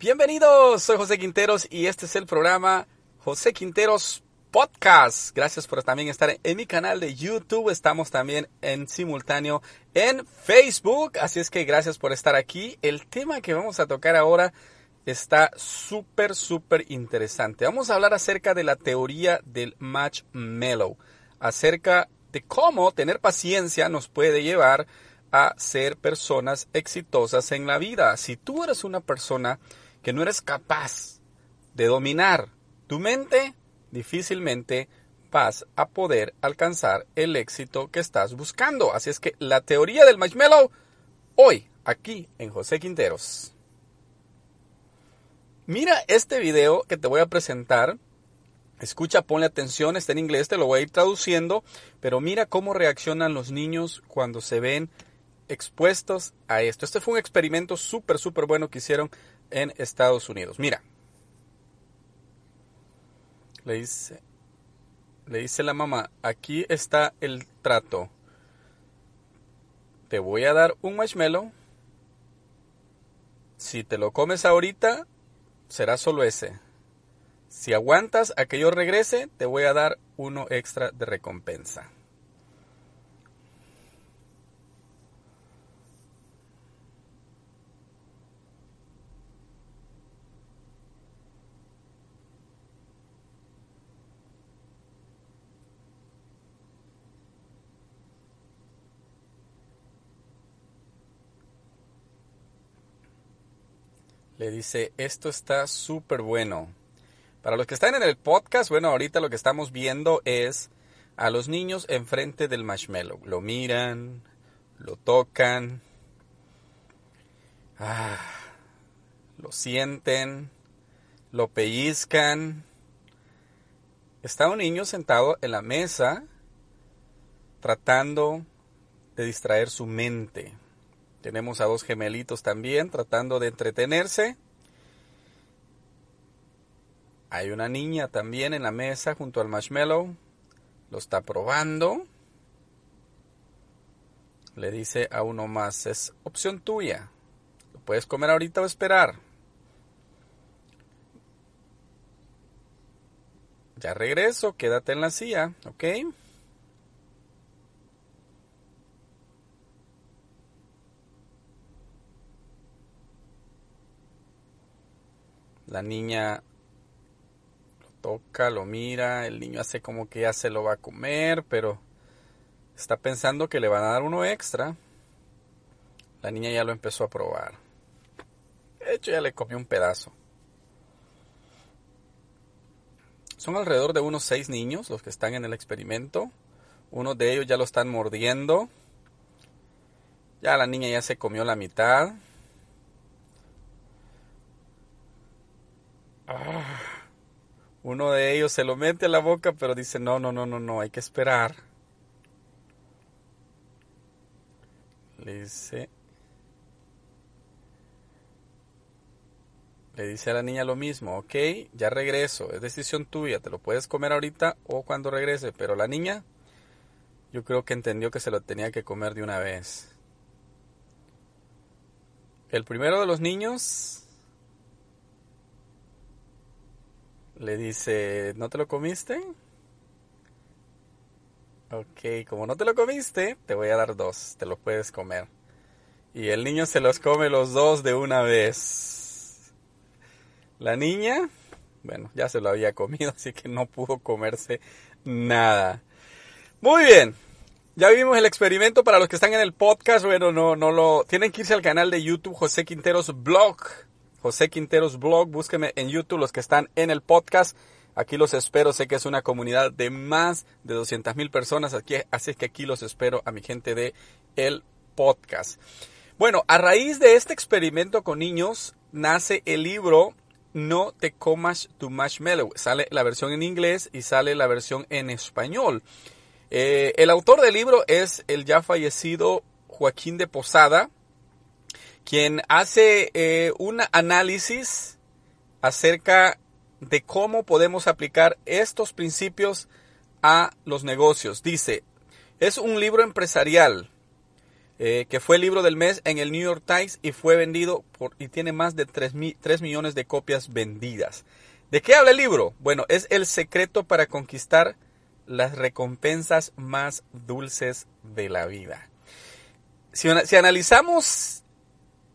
Bienvenidos, soy José Quinteros y este es el programa José Quinteros Podcast. Gracias por también estar en mi canal de YouTube. Estamos también en simultáneo en Facebook. Así es que gracias por estar aquí. El tema que vamos a tocar ahora está súper, súper interesante. Vamos a hablar acerca de la teoría del match mellow. Acerca de cómo tener paciencia nos puede llevar a ser personas exitosas en la vida. Si tú eres una persona que no eres capaz de dominar tu mente, difícilmente vas a poder alcanzar el éxito que estás buscando. Así es que la teoría del marshmallow, hoy, aquí en José Quinteros. Mira este video que te voy a presentar. Escucha, ponle atención, está en inglés, te lo voy a ir traduciendo, pero mira cómo reaccionan los niños cuando se ven expuestos a esto. Este fue un experimento súper, súper bueno que hicieron en Estados Unidos. Mira, le dice, le dice la mamá, aquí está el trato. Te voy a dar un marshmallow. Si te lo comes ahorita, será solo ese. Si aguantas a que yo regrese, te voy a dar uno extra de recompensa. Le dice, esto está súper bueno. Para los que están en el podcast, bueno, ahorita lo que estamos viendo es a los niños enfrente del marshmallow. Lo miran, lo tocan, ah, lo sienten, lo pellizcan. Está un niño sentado en la mesa tratando de distraer su mente. Tenemos a dos gemelitos también tratando de entretenerse. Hay una niña también en la mesa junto al marshmallow. Lo está probando. Le dice a uno más, es opción tuya. Lo puedes comer ahorita o esperar. Ya regreso, quédate en la silla, ¿ok? La niña lo toca, lo mira, el niño hace como que ya se lo va a comer, pero está pensando que le van a dar uno extra. La niña ya lo empezó a probar. De hecho, ya le comió un pedazo. Son alrededor de unos seis niños los que están en el experimento. Uno de ellos ya lo están mordiendo. Ya la niña ya se comió la mitad. Ah. uno de ellos se lo mete a la boca, pero dice, no, no, no, no, no, hay que esperar. Le dice, le dice a la niña lo mismo, ok, ya regreso, es decisión tuya, te lo puedes comer ahorita o cuando regrese, pero la niña yo creo que entendió que se lo tenía que comer de una vez. El primero de los niños Le dice, ¿no te lo comiste? Ok, como no te lo comiste, te voy a dar dos, te lo puedes comer. Y el niño se los come los dos de una vez. La niña, bueno, ya se lo había comido, así que no pudo comerse nada. Muy bien. Ya vimos el experimento para los que están en el podcast. Bueno, no, no lo. Tienen que irse al canal de YouTube José Quinteros Blog. José Quinteros Blog. Búsqueme en YouTube los que están en el podcast. Aquí los espero. Sé que es una comunidad de más de 200 mil personas. Aquí, así que aquí los espero a mi gente de el podcast. Bueno, a raíz de este experimento con niños nace el libro No te comas tu marshmallow. Sale la versión en inglés y sale la versión en español. Eh, el autor del libro es el ya fallecido Joaquín de Posada, quien hace eh, un análisis acerca de cómo podemos aplicar estos principios a los negocios. Dice, es un libro empresarial eh, que fue el libro del mes en el New York Times y fue vendido y tiene más de 3, 3 millones de copias vendidas. ¿De qué habla el libro? Bueno, es el secreto para conquistar las recompensas más dulces de la vida. Si, analizamos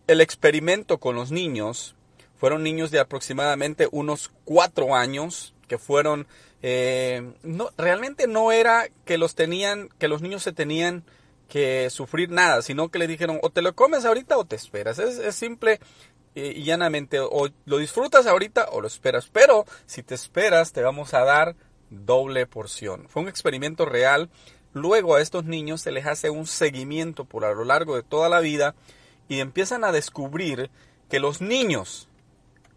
el experimento con los niños, fueron niños de aproximadamente unos cuatro años que fueron eh, no realmente no era que los tenían que los niños se tenían que sufrir nada sino que le dijeron o te lo comes ahorita o te esperas. Es, simple y llanamente o lo disfrutas ahorita o lo esperas pero si te esperas te vamos a dar doble porción. Fue un experimento real. Luego a estos niños se les hace un seguimiento por a lo largo de toda la vida y empiezan a descubrir que los niños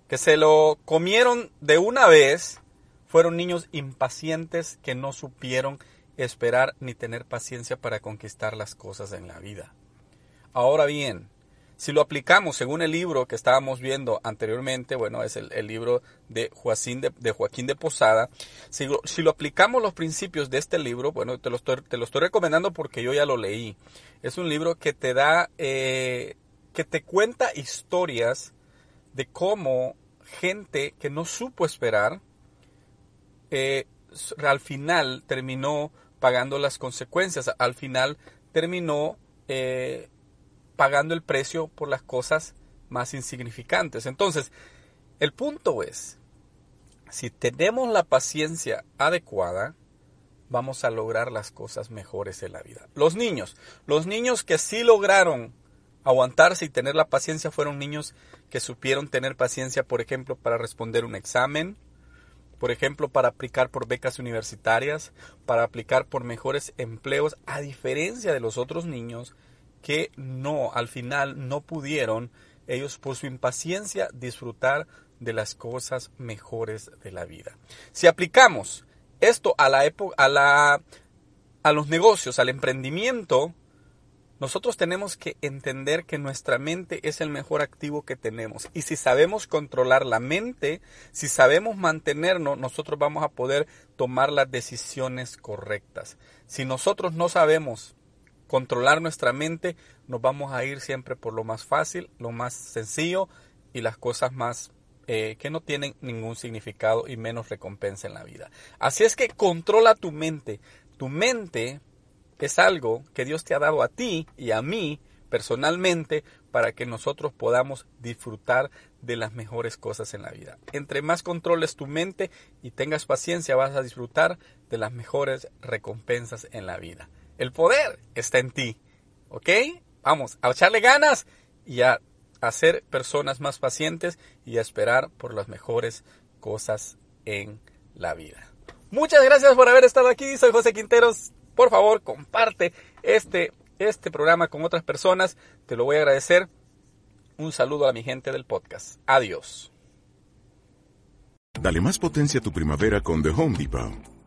que se lo comieron de una vez fueron niños impacientes que no supieron esperar ni tener paciencia para conquistar las cosas en la vida. Ahora bien, si lo aplicamos según el libro que estábamos viendo anteriormente, bueno, es el, libro de Joaquín de, Joaquín de Posada, si lo, si lo, aplicamos los principios de este libro, bueno, te lo, estoy, te lo estoy recomendando porque yo ya lo leí. Es un libro que te da, eh, que te cuenta historias de cómo gente que no supo esperar, eh, al final terminó pagando las consecuencias, al final terminó eh, pagando el precio por las cosas más insignificantes. Entonces, el punto es, si tenemos la paciencia adecuada, vamos a lograr las cosas mejores en la vida. Los niños, los niños que sí lograron aguantarse y tener la paciencia fueron niños que supieron tener paciencia, por ejemplo, para responder un examen, por ejemplo, para aplicar por becas universitarias, para aplicar por mejores empleos, a diferencia de los otros niños que no, al final no pudieron ellos por su impaciencia disfrutar de las cosas mejores de la vida. Si aplicamos esto a la época, a la a los negocios, al emprendimiento, nosotros tenemos que entender que nuestra mente es el mejor activo que tenemos. Y si sabemos controlar la mente, si sabemos mantenernos, nosotros vamos a poder tomar las decisiones correctas. Si nosotros no sabemos controlar nuestra mente, nos vamos a ir siempre por lo más fácil, lo más sencillo y las cosas más eh, que no tienen ningún significado y menos recompensa en la vida. Así es que controla tu mente. Tu mente es algo que Dios te ha dado a ti y a mí personalmente para que nosotros podamos disfrutar de las mejores cosas en la vida. Entre más controles tu mente y tengas paciencia vas a disfrutar de las mejores recompensas en la vida. El poder está en ti, ¿ok? Vamos a echarle ganas y a hacer personas más pacientes y a esperar por las mejores cosas en la vida. Muchas gracias por haber estado aquí. Soy José Quinteros por favor comparte este, este programa con otras personas. Te lo voy a agradecer. Un saludo a mi gente del podcast. Adiós. Dale más potencia a tu primavera con The Home Depot.